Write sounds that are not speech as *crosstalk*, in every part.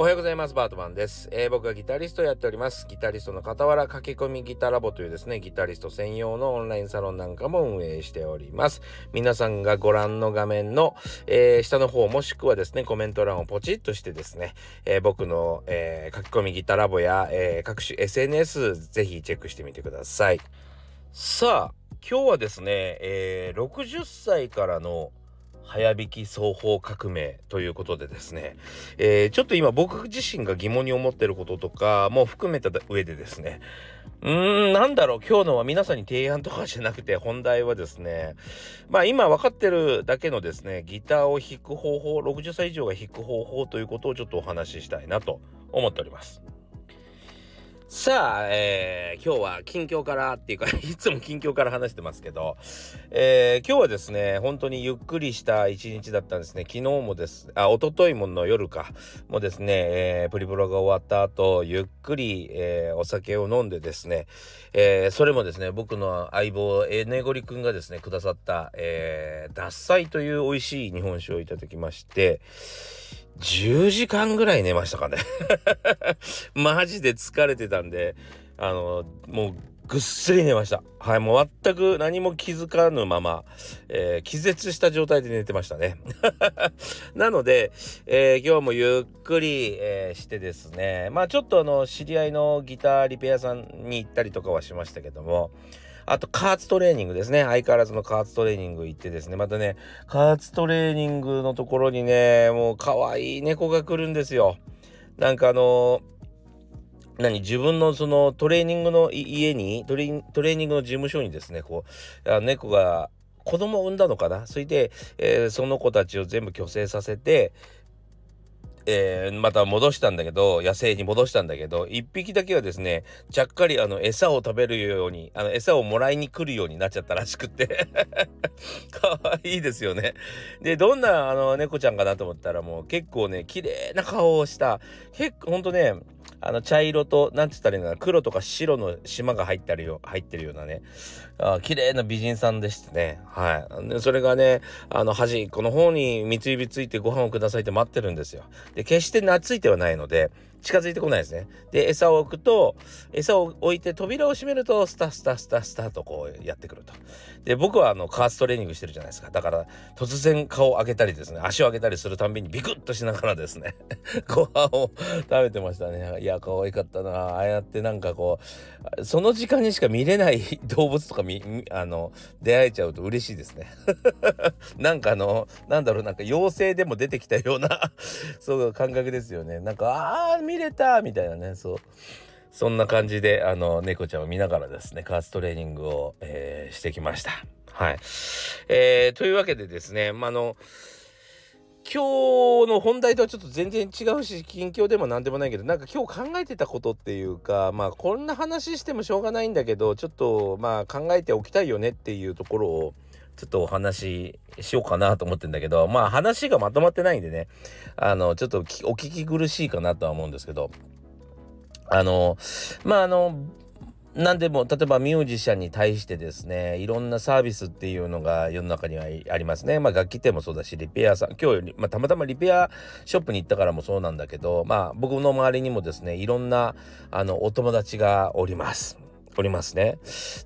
おはようございます。バートマンです、えー、僕はギタリストをやっております。ギタリストの傍ら駆け込みギタラボというですね、ギタリスト専用のオンラインサロンなんかも運営しております。皆さんがご覧の画面の、えー、下の方もしくはですね、コメント欄をポチッとしてですね、えー、僕の、え書き込みギタラボや、え各種 SNS ぜひチェックしてみてください。さあ、今日はですね、え60歳からの早弾き双方革命ということでですね、えー、ちょっと今僕自身が疑問に思ってることとかも含めた上でですねうーんなんだろう今日のは皆さんに提案とかじゃなくて本題はですねまあ今分かってるだけのですねギターを弾く方法60歳以上が弾く方法ということをちょっとお話ししたいなと思っております。さあ、えー、今日は近況からっていうかいつも近況から話してますけど、えー、今日はですね、本当にゆっくりした一日だったんですね。昨日もです、あ、一昨日もの夜か、もですね、えー、プリプロが終わった後、ゆっくり、えー、お酒を飲んでですね、えー、それもですね、僕の相棒、えねごりくんがですね、くださった、えー、獺祭という美味しい日本酒をいただきまして、10時間ぐらい寝ましたかね *laughs* マジで疲れてたんで、あの、もうぐっすり寝ました。はい、もう全く何も気づかぬまま、えー、気絶した状態で寝てましたね。*laughs* なので、えー、今日もゆっくり、えー、してですね、まあちょっとあの、知り合いのギターリペアさんに行ったりとかはしましたけども、あと、加圧トレーニングですね。相変わらずの加圧トレーニング行ってですね。またね、加圧トレーニングのところにね、もう可愛い猫が来るんですよ。なんかあの何自分のそのトレーニングの家にトレトレーニングの事務所にですねこう猫が子供を産んだのかな？それで、えー、その子たちを全部虚勢させてえー、また戻したんだけど、野生に戻したんだけど、一匹だけはですね、ちゃっかりあの、餌を食べるように、あの、餌をもらいに来るようになっちゃったらしくって *laughs* かわいいですよね。で、どんなあの、猫ちゃんかなと思ったらもう結構ね、綺麗な顔をした、結構ほんとね、あの茶色と何て言ったらいいのかな黒とか白の島が入ってるよ入ってるようなね。あ綺麗な美人さんでしてね。はい。でそれがねあの端っこの方に三つ指ついてご飯をくださいって待ってるんですよ。で決して懐いてはないので近づいてこないですね。で、餌を置くと、餌を置いて扉を閉めると、スタスタスタスタとこうやってくると。で、僕はあの、カーストレーニングしてるじゃないですか。だから、突然顔を上げたりですね、足を上げたりするたんびにビクッとしながらですね、*laughs* ご飯を食べてましたね。いや、可愛かったな。ああやってなんかこう、その時間にしか見れない *laughs* 動物とかみ、あの、出会えちゃうと嬉しいですね。*laughs* なんかあの、なんだろう、なんか妖精でも出てきたようなそう感覚ですよね。なんか、ああ、見れたみたいなねそう。そんな感じであの猫ちゃんを見ながらですね加圧トレーニングを、えー、してきました。はい、えー、というわけでですねまあの今日の本題とはちょっと全然違うし近況でも何でもないけどなんか今日考えてたことっていうかまあこんな話してもしょうがないんだけどちょっとまあ考えておきたいよねっていうところをちょっとお話ししようかなと思ってんだけど、まあ話がまとまってないんでね、あの、ちょっとお聞き苦しいかなとは思うんですけど、あの、まああの、何でも例えばミュージシャンに対してですねいろんなサービスっていうのが世の中にはありますね。まあ楽器店もそうだしリペアさん今日、まあ、たまたまリペアショップに行ったからもそうなんだけどまあ僕の周りにもですねいろんなあのお友達がおります。おりますね。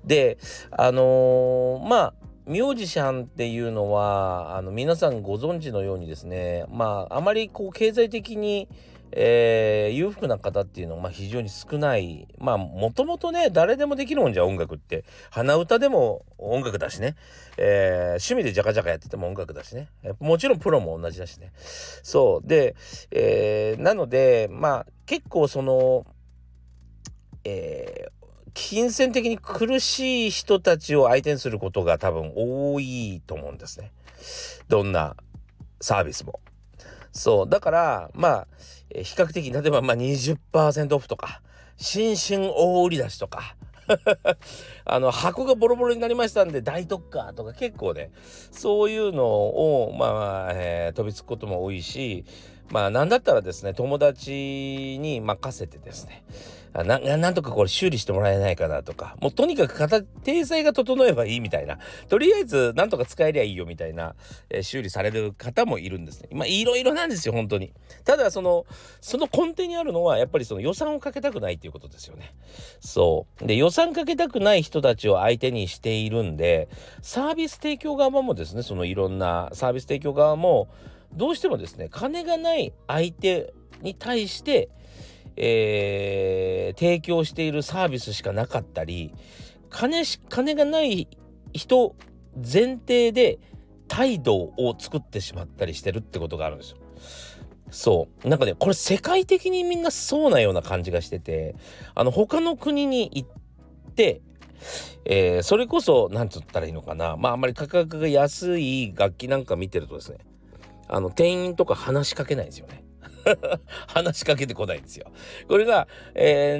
であのー、まあミュージシャンっていうのはあの皆さんご存知のようにですねまああまりこう経済的に、えー、裕福な方っていうのはまあ非常に少ない。まあもともとね誰でもできるもんじゃ音楽って。鼻歌でも音楽だしね、えー、趣味でジャカジャカやってても音楽だしね。もちろんプロも同じだしね。そう。で、えー、なのでまあ結構そのえー、金銭的に苦しい人たちを相手にすることが多分多いと思うんですね。どんなサービスも。そう。だから、まあ、比較的、例えば、まあ20%オフとか、新春大売り出しとか、*laughs* あの箱がボロボロになりましたんで大特価とか結構ねそういうのをまあ、えー、飛びつくことも多いしまあ何だったらですね友達に任せてですねななんとかこれ修理してもらえないかなとかもうとにかく体裁が整えばいいみたいなとりあえずなんとか使えりゃいいよみたいな、えー、修理される方もいるんですね。まあいろいろなんですよ本当に。ただそのその根底にあるのはやっぱりその予算をかけたくないっていうことですよね。そう。で予算かけたくない人たちを相手にしているんでサービス提供側もですねそのいろんなサービス提供側もどうしてもですね金がない相手に対してえー、提供しているサービスしかなかったり金し金がない人前提で態度を作ってしまったりしてるってことがあるんですよ。そうなんかねこれ世界的にみんなそうなような感じがしててあの他の国に行ってえー、それこそ何て言ったらいいのかなまああんまり価格が安い楽器なんか見てるとですねあの店員とか話しかけないんですよね。*laughs* 話しかけてこないんですよ。これが、え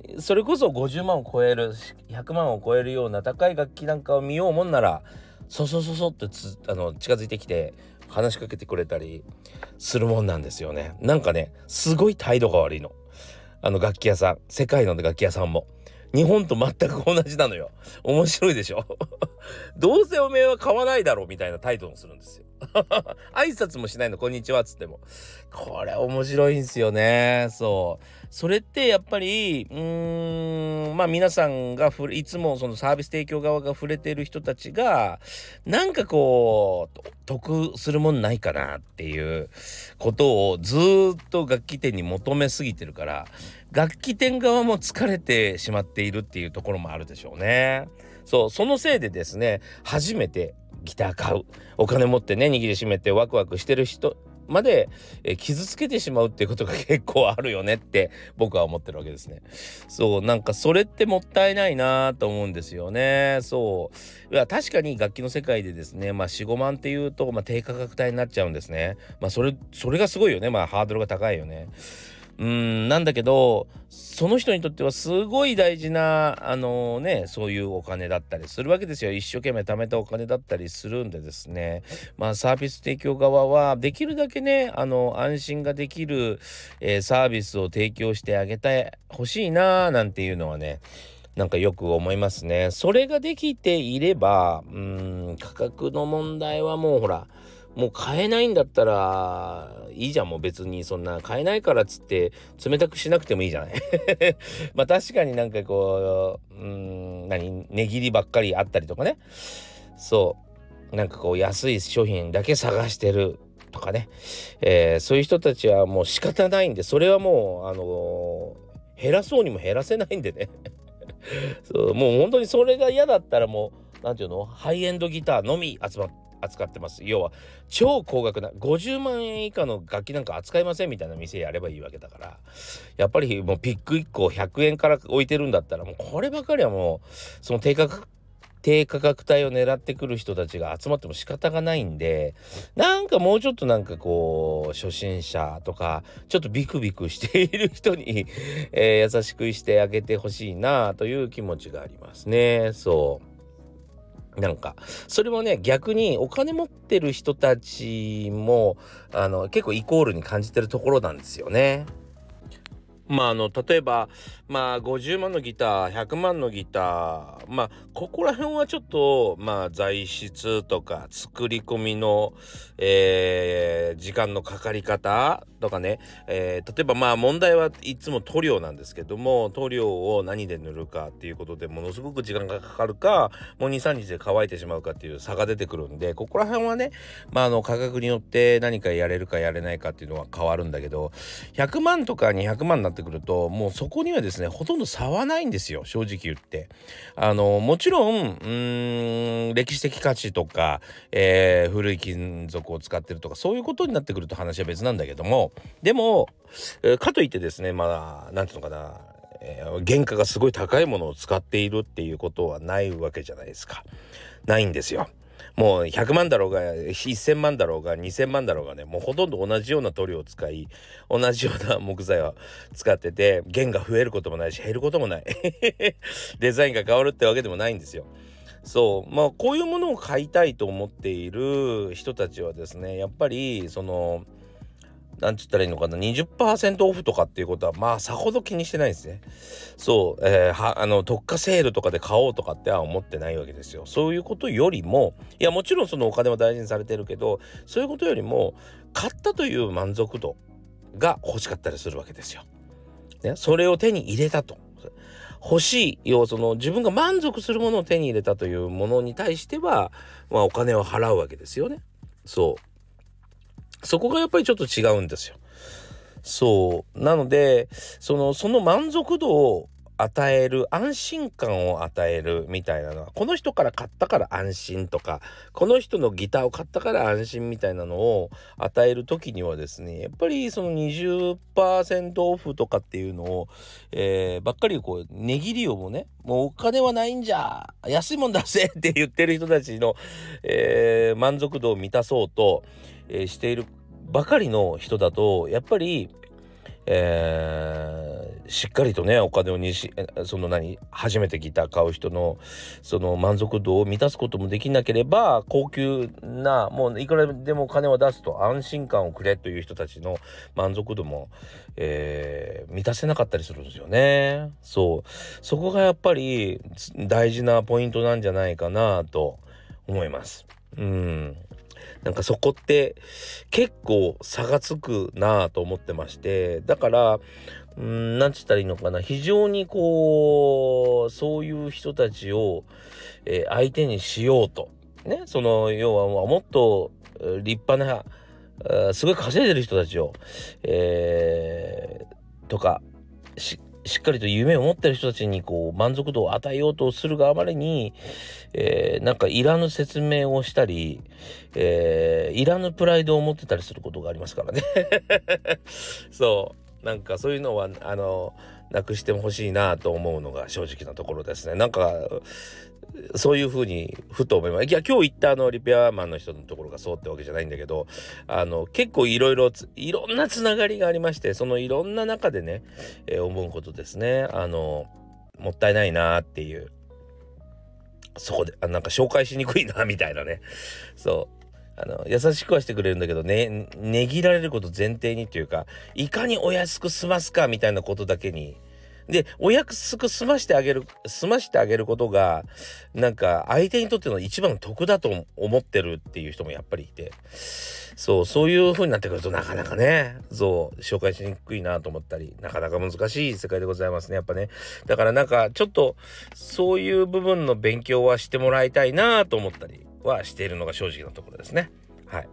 ー、それこそ50万を超える100万を超えるような高い楽器なんかを見ようもんならそそそそってつあの近づいてきて話しかけてくれたりするもんなんですよね。なんかねすごい態度が悪いの。あの楽器屋さん世界の楽器屋さんも。日本と全く同じなのよ。面白いでしょ？*laughs* どうせおめえは買わないだろうみたいな態度をするんですよ。*laughs* 挨拶もしないの、こんにちはっつっても。これ面白いんですよね。そう。それってやっぱり、うん、まあ皆さんがふいつもそのサービス提供側が触れてる人たちが、なんかこう、得するもんないかなっていうことをずっと楽器店に求めすぎてるから、楽器店側も疲れてしまっているっていうところもあるでしょうね。そう、そのせいでですね、初めてギター買うお金持ってね握りしめてワクワクしてる人まで、え傷つけてしまうっていうことが結構あるよねって僕は思ってるわけですね。そうなんかそれってもったいないなと思うんですよね。そういや確かに楽器の世界でですねまあ45万っていうと、まあ、低価格帯になっちゃうんですね。まあそれそれがすごいよねまあハードルが高いよね。うんなんだけどその人にとってはすごい大事なあのねそういうお金だったりするわけですよ一生懸命貯めたお金だったりするんでですねまあサービス提供側はできるだけねあの安心ができる、えー、サービスを提供してあげてほしいななんていうのはねなんかよく思いますね。それができていれば、うん、価格の問題はもうほら、もう買えないんだったらいいじゃんもう別にそんな買えないからっつって冷たくしなくてもいいじゃない。*laughs* まあ確かになんかこううん何値切りばっかりあったりとかね。そう。なんかこう安い商品だけ探してるとかね、えー、そういう人たちはもう仕方ないんでそれはもうあのー、減らそうにも減らせないんでね。*laughs* そうもう本当にそれが嫌だったらもう何ていうの？ハイエンドギターのみ集まって扱ってます要は超高額な50万円以下の楽器なんか扱いませんみたいな店やればいいわけだからやっぱりもうピック1個100円から置いてるんだったらもうこればかりはもうその低価格低価格帯を狙ってくる人たちが集まっても仕方がないんでなんかもうちょっとなんかこう初心者とかちょっとビクビクしている人にえー、優しくしてあげてほしいなという気持ちがありますねそう。なんかそれもね逆にお金持ってる人たちもあの結構イコールに感じてるところなんですよね。まああの例えばまあ50万のギター100万のギターまあここら辺はちょっとまあ材質とか作り込みの、えー、時間のかかり方とかね、えー、例えばまあ問題はいつも塗料なんですけども塗料を何で塗るかっていうことでものすごく時間がかかるかもう23日で乾いてしまうかっていう差が出てくるんでここら辺はねまああの価格によって何かやれるかやれないかっていうのは変わるんだけど100万とか200万になってくるともうそこにはですねほとんど差はないんですよ正直言って。あのもちろんうん歴史的価値とか、えー、古い金属を使ってるとかそういうことになってくると話は別なんだけどもでも、かといってですねまあ何て言うのかなえー、原価がすごい高いものを使っているっていうことはないわけじゃないですか。ないんですよ。もう100万だろうが1000万だろうが2000万だろうがねもうほとんど同じような塗料を使い同じような木材を使ってて弦が増えることもないし減ることもない *laughs* デザインが変わるってわけでもないんですよ。そうまあこういうものを買いたいと思っている人たちはですねやっぱりそのなんつったらいいのかな20%オフとかっていうことはまあさほど気にしてないですね。そう、えー、はあの特価セールとかで買おうとかっては思ってないわけですよ。そういうことよりもいやもちろんそのお金は大事にされてるけどそういうことよりも買ったという満足度が欲しかったりするわけですよ。ね、それを手に入れたと。欲しい要その自分が満足するものを手に入れたというものに対しては、まあ、お金を払うわけですよね。そうそこがやっぱりちょっと違うんですよ。そうなのでそのその満足度を与える安心感を与えるみたいなのはこの人から買ったから安心とかこの人のギターを買ったから安心みたいなのを与える時にはですねやっぱりその20%オフとかっていうのを、えー、ばっかりこう値切りをもねもうお金はないんじゃ安いもん出せって言ってる人たちの、えー、満足度を満たそうと、えー、しているばかりの人だとやっぱりえー、しっかりとねお金をにしその何初めてギター買う人のその満足度を満たすこともできなければ高級なもういくらでも金を出すと安心感をくれという人たちの満足度も、えー、満たせなかったりするんですよね。そうそこがやっぱり大事なポイントなんじゃないかなと思います。うんなんかそこって結構差がつくなぁと思ってましてだからうんなんつったらいいのかな。非常にこうそういう人たちを、えー、相手にしようと。ねその要はもっと立派なすごい稼いでる人たちを、えー、とかししっかりと夢を持ってる人たちにこう満足度を与えようとするがあまりに、えー、なんかいらぬ説明をしたり、えー、いらぬプライドを持ってたりすることがありますからね。*laughs* そう。なんかそういうのはあのなくしてほしいなと思うのが正直なところですね。なんかそういうふうにふと思います。いや今日行ったあのリペアマンの人のところがそうってわけじゃないんだけどあの結構いろいろいろんなつながりがありましてそのいろんな中でね、えー、思うことですね。あのもったいないなっていう。そこであなんか紹介しにくいなみたいなね。そう。あの優しくはしてくれるんだけどねねぎられること前提にっていうかいかにお安く済ますかみたいなことだけに。で、お約束済ましてあげる、済ましてあげることが、なんか相手にとっての一番得だと思ってるっていう人もやっぱりいて、そう、そういう風になってくるとなかなかね、そう、紹介しにくいなと思ったり、なかなか難しい世界でございますね、やっぱね。だからなんか、ちょっと、そういう部分の勉強はしてもらいたいなと思ったり。はしているのが正直なところですね。はい。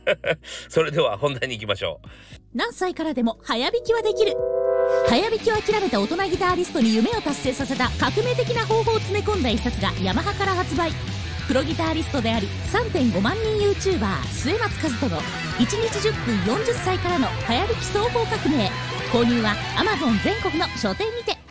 *laughs* それでは本題に行きましょう。何歳からでも早弾きはできる。早弾きを諦めた大人ギタリストに夢を達成させた革命的な方法を詰め込んだ一冊がヤマハから発売プロギタリストであり3.5万人 YouTuber 末松和人の1日10分40歳からの早弾き総合革命購入は Amazon 全国の書店にて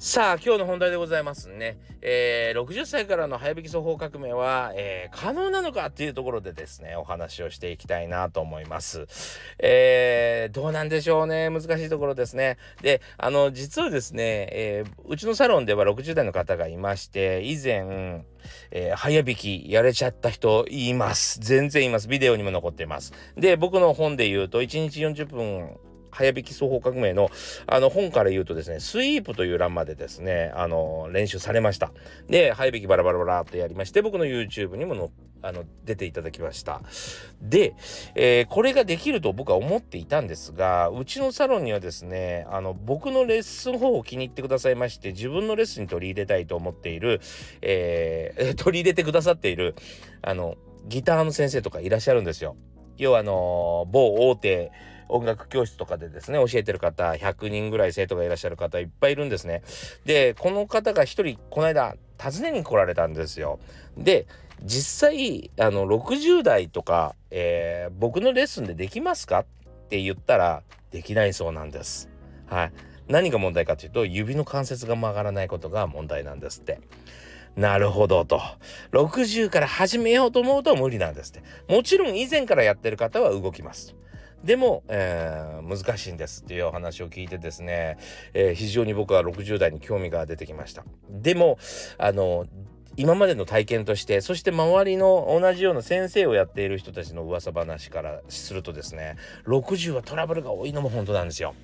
さあ今日の本題でございますね、えー、60歳からの早弾き奏法革命は、えー、可能なのかっていうところでですねお話をしていきたいなと思います、えー、どうなんでしょうね難しいところですねであの実はですね、えうちのサロンでは60代の方がいまして以前えー、早弾きやれちゃった人います。全然います。ビデオにも残っています。で、僕の本で言うと、1日40分早弾き双方革命のあの本から言うとですねスイープという欄までですねあの練習されました。で早弾きバラバラバラっとやりまして僕の YouTube にものあの出ていただきました。で、えー、これができると僕は思っていたんですがうちのサロンにはですねあの僕のレッスン方法を気に入ってくださいまして自分のレッスンに取り入れたいと思っている、えー、*laughs* 取り入れてくださっているあのギターの先生とかいらっしゃるんですよ。要はあの某大手音楽教室とかでですね教えてる方100人ぐらい生徒がいらっしゃる方いっぱいいるんですね。でこの方が一人この間訪ねに来られたんですよ。で実際あの60代とか、えー、僕のレッスンでできますかって言ったらできないそうなんです。はい。何が問題かというと指の関節が曲がらないことが問題なんですって。なるほどと。60から始めようと思うと無理なんですって。もちろん以前からやってる方は動きます。でも、えー、難しいんですっていうお話を聞いてですね、えー、非常に僕は60代に興味が出てきました。でも、あの、今までの体験としてそして周りの同じような先生をやっている人たちの噂話からするとですね60はトラブルが多いのも本当なんですよ。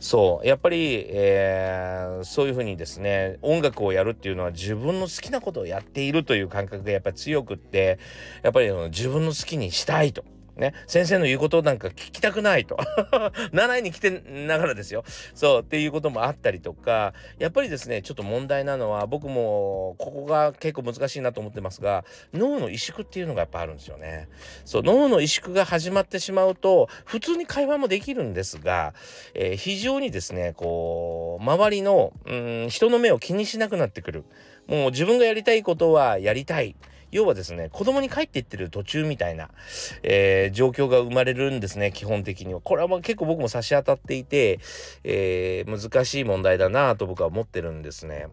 そうやっぱり、えー、そういうふうにですね音楽をやるっていうのは自分の好きなことをやっているという感覚がやっぱり強くってやっぱり自分の好きにしたいとね、先生の言うことなんか聞きたくないと。*laughs* 習いに来てながらですよ。そうっていうこともあったりとかやっぱりですねちょっと問題なのは僕もここが結構難しいなと思ってますが脳の萎縮っていうのがやっぱあるんですよね。そう脳の萎縮が始まってしまうと普通に会話もできるんですが、えー、非常にですねこう周りのうん人の目を気にしなくなってくる。もう自分がやりたいことはやりたい。要はですね子供に帰っていってる途中みたいな、えー、状況が生まれるんですね基本的にはこれはまあ結構僕も差し当たっていて、えー、難しい問題だなと僕は思ってるんですね。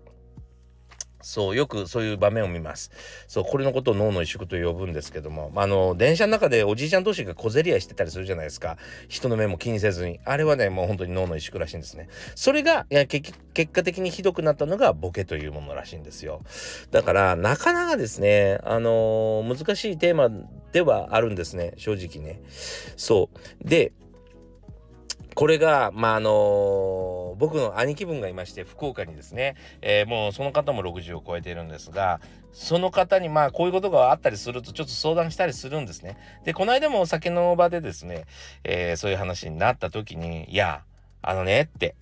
そう、よくそういう場面を見ます。そう、これのことを脳の萎縮と呼ぶんですけども、まあの、電車の中でおじいちゃん同士が小競り合いしてたりするじゃないですか。人の目も気にせずに。あれはね、もう本当に脳の萎縮らしいんですね。それが、いや結果的にひどくなったのがボケというものらしいんですよ。だから、なかなかですね、あのー、難しいテーマではあるんですね、正直ね。そう。で、これが、まあ、あの、僕の兄貴分がいまして、福岡にですね、えー、もうその方も60を超えているんですが、その方にまあこういうことがあったりするとちょっと相談したりするんですね。で、この間もお酒の場でですね、えー、そういう話になった時に、いや、あのねって、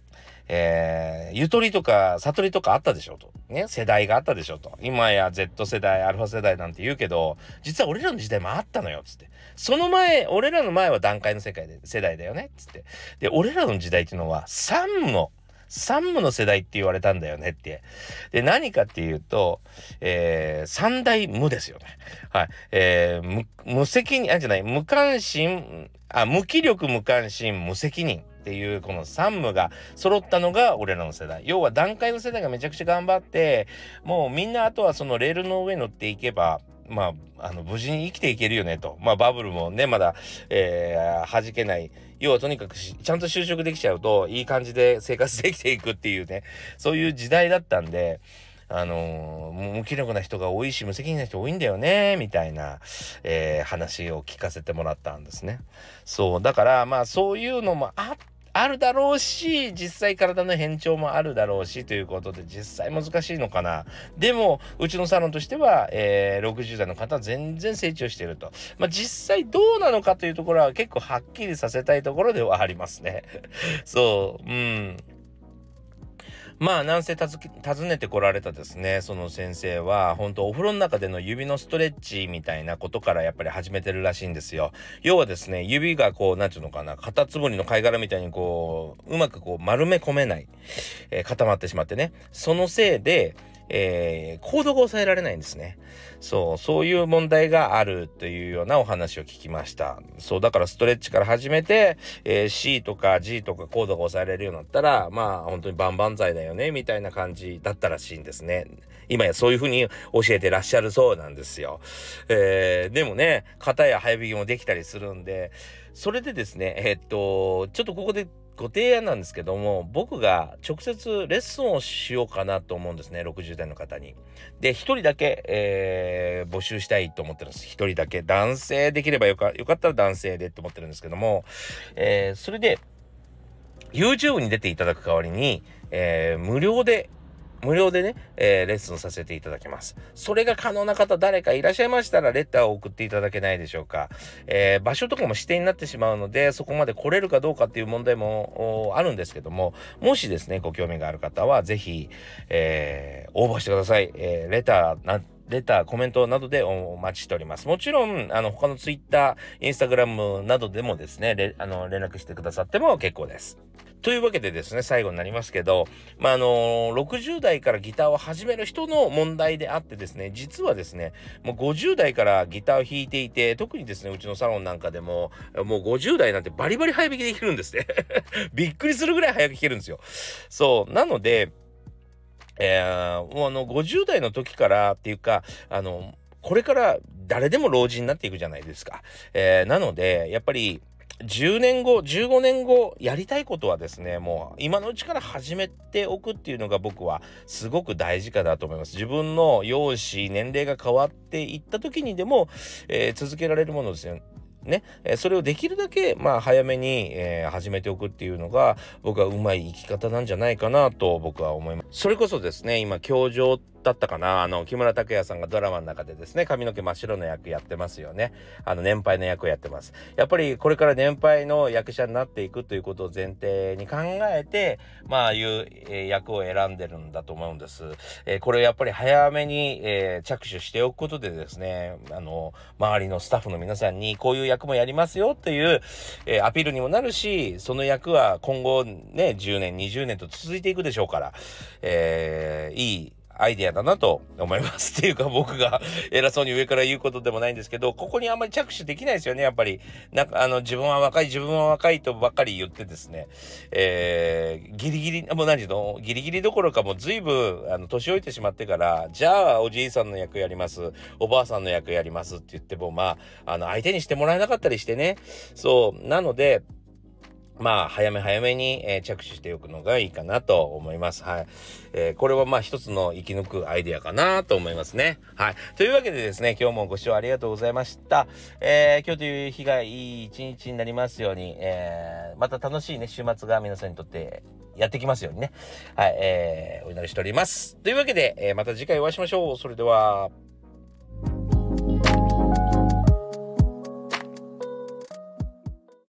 えー、ゆとりとか悟りとかあったでしょと。ね、世代があったでしょと。今や Z 世代、アルファ世代なんて言うけど、実は俺らの時代もあったのよ、つって。その前、俺らの前は段階の世界で、世代だよね、つって。で、俺らの時代っていうのは、3の、三無の世代って言われたんだよねって。で、何かっていうと、えー、三大無ですよね。はい。えー、無、無責任、あ、じゃない、無関心、あ、無気力、無関心、無責任。っていうこの3無が揃ったのが俺らの世代要は段階の世代がめちゃくちゃ頑張ってもうみんなあとはそのレールの上乗っていけばまあ、あの無事に生きていけるよねと、まあ、バブルもねまだ、えー、弾けない要はとにかくちゃんと就職できちゃうといい感じで生活できていくっていうねそういう時代だったんで。あのー、無気力な人が多いし無責任な人多いんだよねみたいな、えー、話を聞かせてもらったんですね。そうだからまあそういうのもあってあるだろうし、実際体の変調もあるだろうしということで、実際難しいのかな。でも、うちのサロンとしては、えー、60代の方は全然成長してると。まあ、実際どうなのかというところは結構はっきりさせたいところではありますね。*laughs* そう、うん。まあなんせ訪ねてこられたですねその先生は本当お風呂の中での指のストレッチみたいなことからやっぱり始めてるらしいんですよ。要はですね指がこう何て言うのかなカタツムリの貝殻みたいにこううまくこう丸め込めない、えー、固まってしまってね。そのせいでえー、コードが抑えられないんですね。そう、そういう問題があるというようなお話を聞きました。そう、だからストレッチから始めて、えー、C とか G とかコードが抑えられるようになったら、まあ本当に万々歳だよね、みたいな感じだったらしいんですね。今やそういうふうに教えてらっしゃるそうなんですよ。えー、でもね、型や早引きもできたりするんで、それでですね、えー、っと、ちょっとここでご提案なんですけども僕が直接レッスンをしようかなと思うんですね60代の方に。で1人だけ、えー、募集したいと思ってるんです1人だけ男性できればよかよかったら男性でって思ってるんですけども、えー、それで YouTube に出ていただく代わりに、えー、無料で無料でね、えー、レッスンさせていただきます。それが可能な方誰かいらっしゃいましたらレターを送っていただけないでしょうか。えー、場所とかも指定になってしまうので、そこまで来れるかどうかっていう問題もあるんですけども、もしですね、ご興味がある方はぜひ、えー、応募してください。え、レター、レター、コメントなどでお待ちしております。もちろん、あの、他のツイッター、インスタグラムなどでもですね、あの、連絡してくださっても結構です。というわけでですね、最後になりますけど、まあ、あの、60代からギターを始める人の問題であってですね、実はですね、もう50代からギターを弾いていて、特にですね、うちのサロンなんかでも、もう50代なんてバリバリ早弾きできるんですね。*laughs* びっくりするぐらい早く弾けるんですよ。そう。なので、えー、もうあの、50代の時からっていうか、あの、これから誰でも老人になっていくじゃないですか。えー、なので、やっぱり、10年後15年後やりたいことはですねもう今のうちから始めておくっていうのが僕はすごく大事かなと思います。自分の容姿年齢が変わっていった時にでも、えー、続けられるものですよ。ね、それをできるだけまあ早めに、えー、始めておくっていうのが僕はうまい生き方なんじゃないかなと僕は思います。それこそですね今教場だったかな。あの木村拓哉さんがドラマの中でですね髪の毛真っ白の役やってますよね。あの年配の役をやってます。やっぱりこれから年配の役者になっていくということを前提に考えてまあいう、え、役を選んでるんだと思うんです、えー、これやっぱり早めに、えー、着手しておくことでですねあの周りのスタッフの皆さんにこういう役もやりますよっていう、えアピールにもなるしその役は今後ね10年20年と続いていくでしょうから、えいいアイデアだなと思います。*laughs* っていうか僕が *laughs* 偉そうに上から言うことでもないんですけど、ここにあんまり着手できないですよね、やっぱり。なんかあの、自分は若い、自分は若いとばっかり言ってですね、えー、ギリギリ、もう何時の、ギリギリどころかもう随分、あの、年老いてしまってから、じゃあおじいさんの役やります、おばあさんの役やりますって言っても、まあ、あの、相手にしてもらえなかったりしてね。そう、なので、まあ、早め早めに、えー、着手しておくのがいいかなと思います。はい。えー、これはまあ一つの生き抜くアイデアかなと思いますね。はい。というわけでですね、今日もご視聴ありがとうございました。えー、今日という日がいい一日になりますように、え、また楽しいね、週末が皆さんにとってやってきますようにね。はい。えー、お祈りしております。というわけで、え、また次回お会いしましょう。それでは。